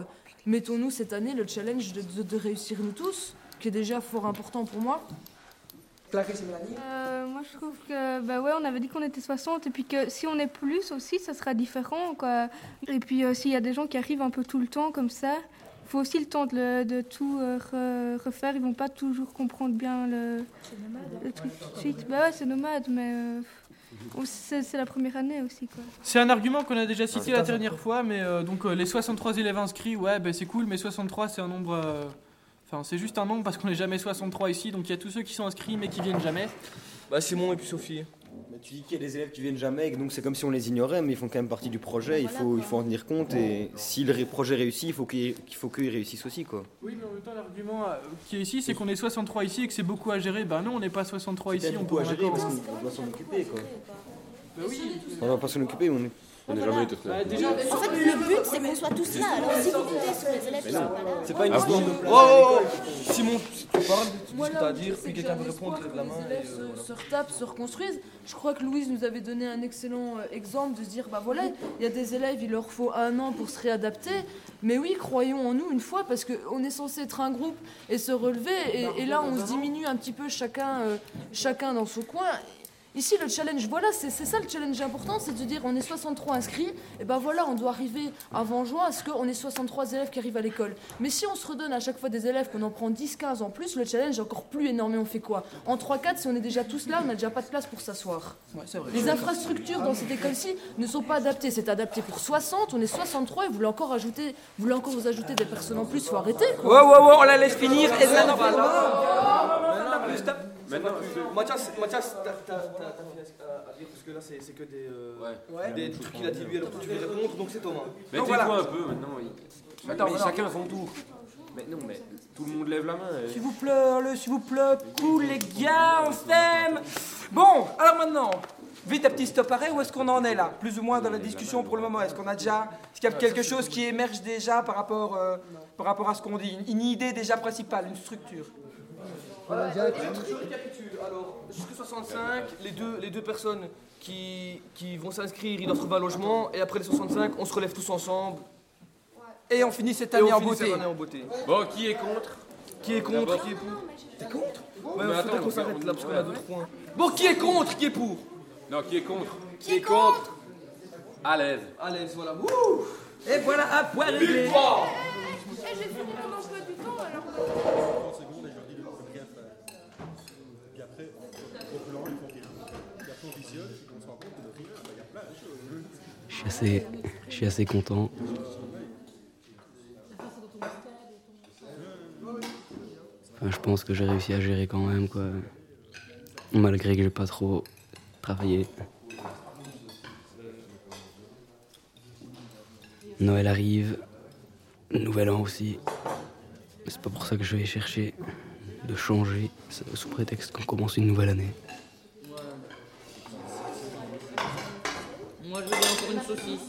[SPEAKER 24] Mettons-nous cette année le challenge de- de réussir nous tous, qui est déjà fort important pour moi.
[SPEAKER 6] Clarisse et Mélanie
[SPEAKER 22] Euh, moi, je trouve que, bah ouais, on avait dit qu'on était 60, et puis que si on est plus aussi, ça sera différent, quoi. Et puis, euh, s'il y a des gens qui arrivent un peu tout le temps comme ça, il faut aussi le temps de, le- de tout euh, re- refaire. Ils vont pas toujours comprendre bien le, le truc tout de suite. Bah ouais, c'est nomade, mais euh, c'est la première année aussi, quoi.
[SPEAKER 25] C'est un argument qu'on a déjà
[SPEAKER 6] Ah,
[SPEAKER 25] cité
[SPEAKER 6] c'est
[SPEAKER 25] la dernière fois, mais euh, donc euh, les 63 élèves inscrits, ouais, ben c'est cool, mais 63 c'est un nombre. euh, Enfin, c'est juste un nombre parce qu'on n'est jamais 63 ici, donc il y a tous ceux qui sont inscrits mais qui viennent jamais.
[SPEAKER 9] Bah, Simon et puis Sophie.
[SPEAKER 34] Mais tu dis qu'il y a des élèves qui viennent jamais, et donc c'est comme si on les ignorait, mais ils font quand même partie du projet, il faut, il faut en tenir compte, et si le projet réussit, il faut qu'il qu'il faut qu'ils réussissent aussi. Quoi.
[SPEAKER 25] Oui, mais en même temps, l'argument euh, qui est ici, c'est qu'on est 63 ici et que c'est beaucoup à gérer. Ben non, on n'est pas 63
[SPEAKER 34] C'est
[SPEAKER 25] ici, on
[SPEAKER 34] beaucoup à
[SPEAKER 25] peut
[SPEAKER 34] gérer parce qu'on doit s'en occuper. Quoi.
[SPEAKER 25] Bah oui.
[SPEAKER 34] On va pas s'en occuper, mais on est.
[SPEAKER 33] On n'a jamais été
[SPEAKER 25] Bah, déjà,
[SPEAKER 29] En fait, le but, c'est qu'on soit tous là. Alors, si vous comptez sur les élèves qui sont pas là.
[SPEAKER 34] C'est pas une
[SPEAKER 9] Ah
[SPEAKER 34] histoire de
[SPEAKER 9] Oh, oh, oh Simon, si tu parles, tu dis ce que
[SPEAKER 24] là
[SPEAKER 9] t'as à dire, puis
[SPEAKER 24] que
[SPEAKER 9] quelqu'un veut répondre, lève la main.
[SPEAKER 24] les élèves
[SPEAKER 9] euh,
[SPEAKER 24] se, retapent, se reconstruisent. Je crois que Louise nous avait donné un excellent euh, exemple de se dire bah voilà, il y a des élèves, il leur faut un an pour se réadapter. Mais oui, croyons en nous une fois, parce qu'on est censé être un groupe et se relever. Et, et là, on se diminue un petit peu chacun, euh, chacun dans son coin. Ici, le challenge, voilà, c'est ça le challenge important, c'est de dire on est 63 inscrits, et ben voilà, on doit arriver avant juin à ce qu'on ait 63 élèves qui arrivent à l'école. Mais si on se redonne à chaque fois des élèves, qu'on en prend 10-15 en plus, le challenge est encore plus énorme et on fait quoi? En 3-4, si on est déjà tous là, on n'a déjà pas de place pour s'asseoir. Les infrastructures dans cette école-ci ne sont pas adaptées. C'est adapté pour 60, on est 63 et vous voulez encore, ajouter, vous voulez encore vous ajouter des personnes en plus, faut arrêter
[SPEAKER 6] Ouais,
[SPEAKER 24] quoi.
[SPEAKER 6] ouais, ouais, on la laisse finir. Et là, non,
[SPEAKER 9] Maintenant, plus, stop. Maintenant, Mathias, Mathias, t'as fini à, à dire parce que là c'est que des, euh, des trucs qu'il a dit lui alors tu veux répondre donc c'est Thomas.
[SPEAKER 35] Mais tais-toi
[SPEAKER 9] voilà.
[SPEAKER 35] un peu maintenant.
[SPEAKER 9] Attends,
[SPEAKER 35] mais chacun son tour. Mais non, mais tout le monde lève la main. et-
[SPEAKER 6] S'il vous plaît, le s'il vous plaît, cool les gars, on s'aime. Bon, alors maintenant, vite un petit stop arrêt, où est-ce qu'on en est là? Plus ou moins dans la discussion pour le moment. Est-ce qu'on a déjà, est-ce qu'il y a quelque chose qui émerge déjà par rapport, euh, par rapport à ce qu'on dit? Une, une idée déjà principale, une structure?
[SPEAKER 9] Voilà, je récapitule. Alors, jusqu'à 65, les deux, les deux personnes qui, qui vont s'inscrire, ils doivent trouver un logement. Et après les 65, on se relève tous ensemble.
[SPEAKER 6] Et on finit cette
[SPEAKER 9] Et
[SPEAKER 6] année
[SPEAKER 9] on
[SPEAKER 6] en
[SPEAKER 9] finit
[SPEAKER 6] beauté.
[SPEAKER 9] cette année en beauté.
[SPEAKER 35] Bon, qui est contre
[SPEAKER 9] Qui est contre. Qui est pour T'es contre Ouais,
[SPEAKER 35] attends,
[SPEAKER 9] qu'on
[SPEAKER 35] on-
[SPEAKER 9] s'arrête là parce qu'on a d'autres points. Bon, qui est contre Qui est pour
[SPEAKER 35] Non, qui est contre Qui est contre À l'aise.
[SPEAKER 9] À l'aise, voilà.
[SPEAKER 6] Et voilà, un point réglé.
[SPEAKER 9] Victoire
[SPEAKER 27] j'ai fini mon emploi du temps alors.
[SPEAKER 36] Puis après, on peut leur les pompiers. Puis après, on visionne, et puis on se rend compte que de rien, bah, il y a plein de choses.
[SPEAKER 17] Je je suis assez content. Enfin, je pense que j'ai réussi à gérer quand même, quoi. Malgré que j'ai pas trop travaillé. Noël arrive, Nouvel An aussi. C'est pas pour ça que je vais chercher de changer sous prétexte qu'on commence une nouvelle année.
[SPEAKER 23] Moi, je veux encore une saucisse.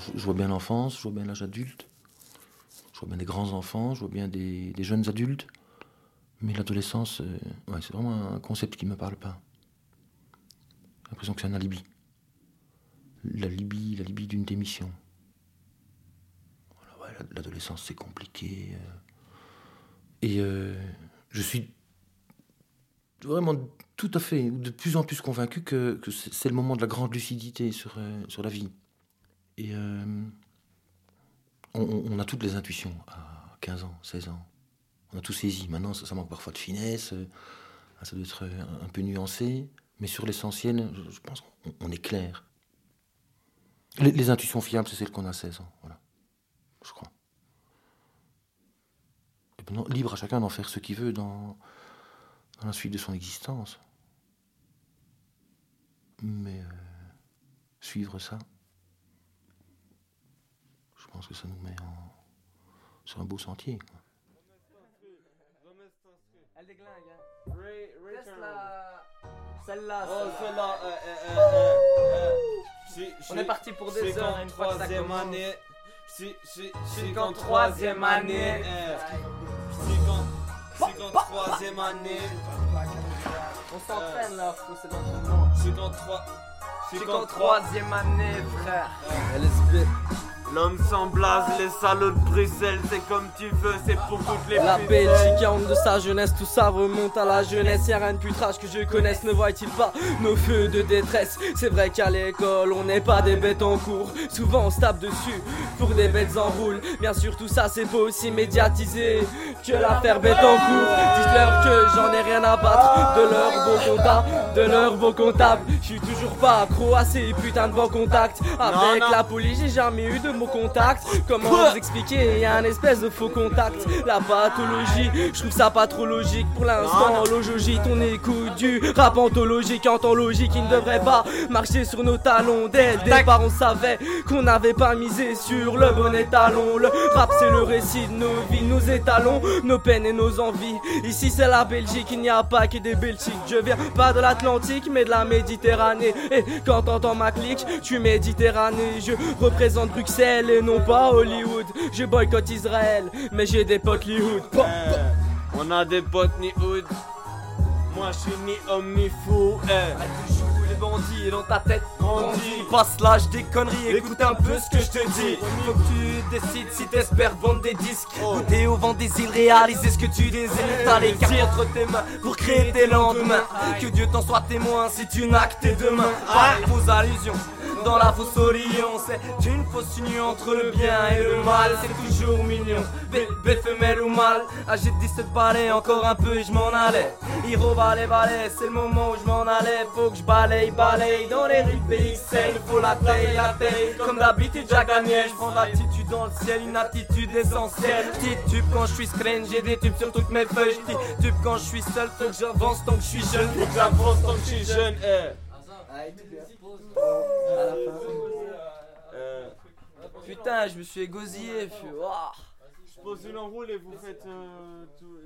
[SPEAKER 1] Je, je vois bien l'enfance, je vois bien l'âge adulte, je vois bien des grands enfants, je vois bien des, jeunes adultes. Mais l'adolescence, euh, ouais, c'est vraiment un concept qui ne me parle pas. J'ai l'impression que c'est un alibi. L'alibi, l'alibi d'une démission. L'adolescence, c'est compliqué. euh. Et euh, je suis vraiment tout à fait, de plus en plus convaincu que, c'est le moment de la grande lucidité sur, euh, sur la vie. Et on, a toutes les intuitions à 15 ans, 16 ans. On a tout saisi. Maintenant, ça, manque parfois de finesse, ça doit être un, peu nuancé. Mais sur l'essentiel, je, pense qu'on on est clair. Les, les intuitions fiables, c'est celles qu'on a à 16 ans. Voilà. Je crois. Et maintenant, libre à chacun d'en faire ce qu'il veut dans, dans la suite de son existence. Mais euh, suivre ça, je pense que ça nous met en- sur un beau sentier. quoi.
[SPEAKER 6] Elle déglingue, hein. Laisse-la. Celle-là.
[SPEAKER 33] Oh,
[SPEAKER 6] celle-là.
[SPEAKER 33] celle-là, euh, euh, euh, euh,
[SPEAKER 6] On est parti pour des heures,
[SPEAKER 33] qu'en
[SPEAKER 6] une fois que ça
[SPEAKER 33] troisième
[SPEAKER 6] commence.
[SPEAKER 33] année. C'est
[SPEAKER 6] qu'en troisième année.
[SPEAKER 33] C'est qu'en troisième année.
[SPEAKER 6] On s'entraîne là, faut c'est.
[SPEAKER 33] C'est qu'en trois.
[SPEAKER 6] C'est qu'en troisième année, frère.
[SPEAKER 33] LSB. L'homme sans blase, les salauds de Bruxelles, c'est comme tu veux, c'est pour toutes les
[SPEAKER 37] La. Belgique honte de sa jeunesse, tout ça remonte à la jeunesse. Y'a rien de plus trash que je connaisse, ne voit-il pas nos feux de détresse? C'est vrai qu'à l'école, on n'est pas des bêtes en cours. Souvent on se tape dessus pour des bêtes en roule. Bien sûr, tout ça c'est pas aussi médiatisé que l'affaire bête en cours. Dites-leur que j'en ai rien à battre de leur beau comptable, de leur beau comptable. Je suis toujours pas accro à ces putains de bons contacts. Avec
[SPEAKER 33] Non, non.
[SPEAKER 37] la police, j'ai jamais eu de mon contact. Comment vous expliquer Il y a un espèce de faux contact. La pathologie, je trouve ça pas trop logique. Pour l'instant, l'ojogie, ton écoute du rap anthologique. En temps logique, il ne devrait pas marcher sur nos talons. Dès le départ, on savait qu'on n'avait pas misé sur le bon étalon. Le rap, c'est le récit de nos vies, nos étalons, nos peines et nos envies. Ici, c'est la Belgique, il n'y a pas que des Belgiques. Je viens pas de l'Atlantique, mais de la Méditerranée. Et quand t'entends ma clique, suis Méditerranée. Je représente Bruxelles et non pas Hollywood. Je boycotte Israël, mais j'ai des potes Hollywood.
[SPEAKER 33] Eh, on a des potes ni hood. Moi je suis ni homme ni fou. Eh.
[SPEAKER 6] Les bandits dans ta tête, bandit. Passe l'âge des conneries, écoute un peu ce que je te dis. Faut que tu décides si t'espères vendre des disques. Goûter au vent des îles, réaliser ce que tu désires. T'as les cartes entre tes mains pour créer tes lendemains. Que Dieu t'en soit témoin si tu n'as que tes deux mains. Pas les fausses allusions. Dans la fausse olion, c'est une fausse union entre le bien et le mal. C'est toujours mignon, bébé femelle ou mâle. Âgé de 17 balais, encore un peu et je m'en allais. Hiro balai balai, c'est le moment où je m'en allais. Faut que je balaye, balaye dans les rues de BXL. Faut la taille, la taille. Comme d'habitude, gagné. Je prends l'attitude dans le ciel, une attitude essentielle. Tube quand je suis screen, j'ai des tubes sur toutes mes feuilles. Tube quand je suis seul, faut que j'avance tant que je suis jeune.
[SPEAKER 33] Faut que j'avance tant que je suis jeune. eh. Euh,
[SPEAKER 6] Putain, je me suis égosillé. Je suis. Ouah.
[SPEAKER 33] Je pose une enroule et vous faites euh, tout,